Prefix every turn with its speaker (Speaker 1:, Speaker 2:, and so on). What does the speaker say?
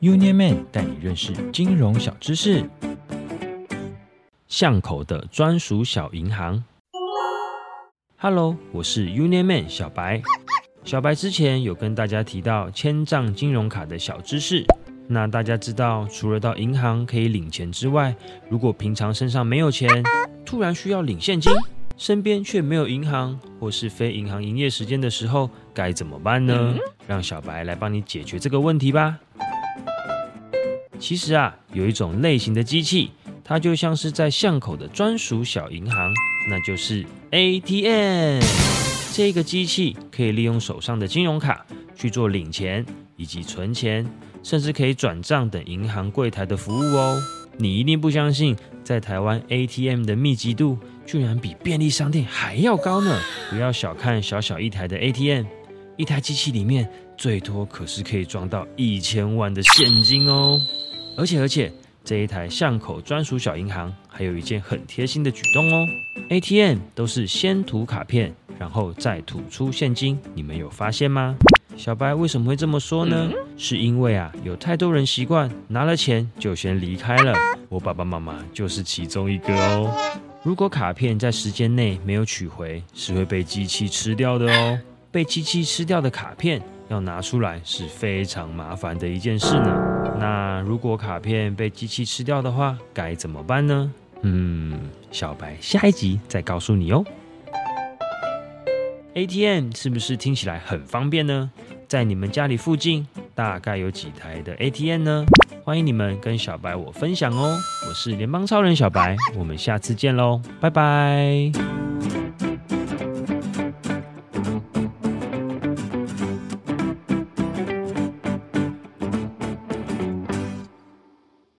Speaker 1: Union Man 带你认识金融小知识。巷口的专属小银行。Hello，我是 Union Man 小白。小白之前有跟大家提到千账金融卡的小知识。那大家知道，除了到银行可以领钱之外，如果平常身上没有钱，突然需要领现金，身边却没有银行或是非银行营业时间的时候，该怎么办呢？让小白来帮你解决这个问题吧。其实啊，有一种类型的机器，它就像是在巷口的专属小银行，那就是 ATM。这个机器可以利用手上的金融卡去做领钱以及存钱。甚至可以转账等银行柜台的服务哦。你一定不相信，在台湾 ATM 的密集度居然比便利商店还要高呢！不要小看小小一台的 ATM，一台机器里面最多可是可以装到一千万的现金哦。而且而且，这一台巷口专属小银行还有一件很贴心的举动哦。ATM 都是先吐卡片，然后再吐出现金，你们有发现吗？小白为什么会这么说呢？是因为啊，有太多人习惯拿了钱就先离开了。我爸爸妈妈就是其中一个哦。如果卡片在时间内没有取回，是会被机器吃掉的哦。被机器吃掉的卡片要拿出来是非常麻烦的一件事呢。那如果卡片被机器吃掉的话，该怎么办呢？嗯，小白下一集再告诉你哦。ATM 是不是听起来很方便呢？在你们家里附近大概有几台的 ATM 呢？欢迎你们跟小白我分享哦。我是联邦超人小白，我们下次见喽，拜拜。